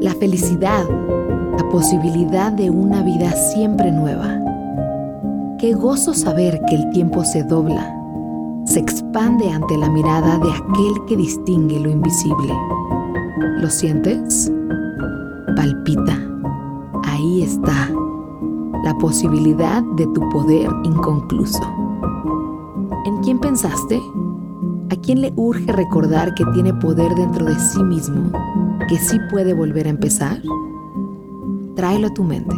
La felicidad, la posibilidad de una vida siempre nueva. Qué gozo saber que el tiempo se dobla, se expande ante la mirada de aquel que distingue lo invisible. ¿Lo sientes? Palpita. Ahí está la posibilidad de tu poder inconcluso. ¿En quién pensaste? ¿A quién le urge recordar que tiene poder dentro de sí mismo, que sí puede volver a empezar? Tráelo a tu mente.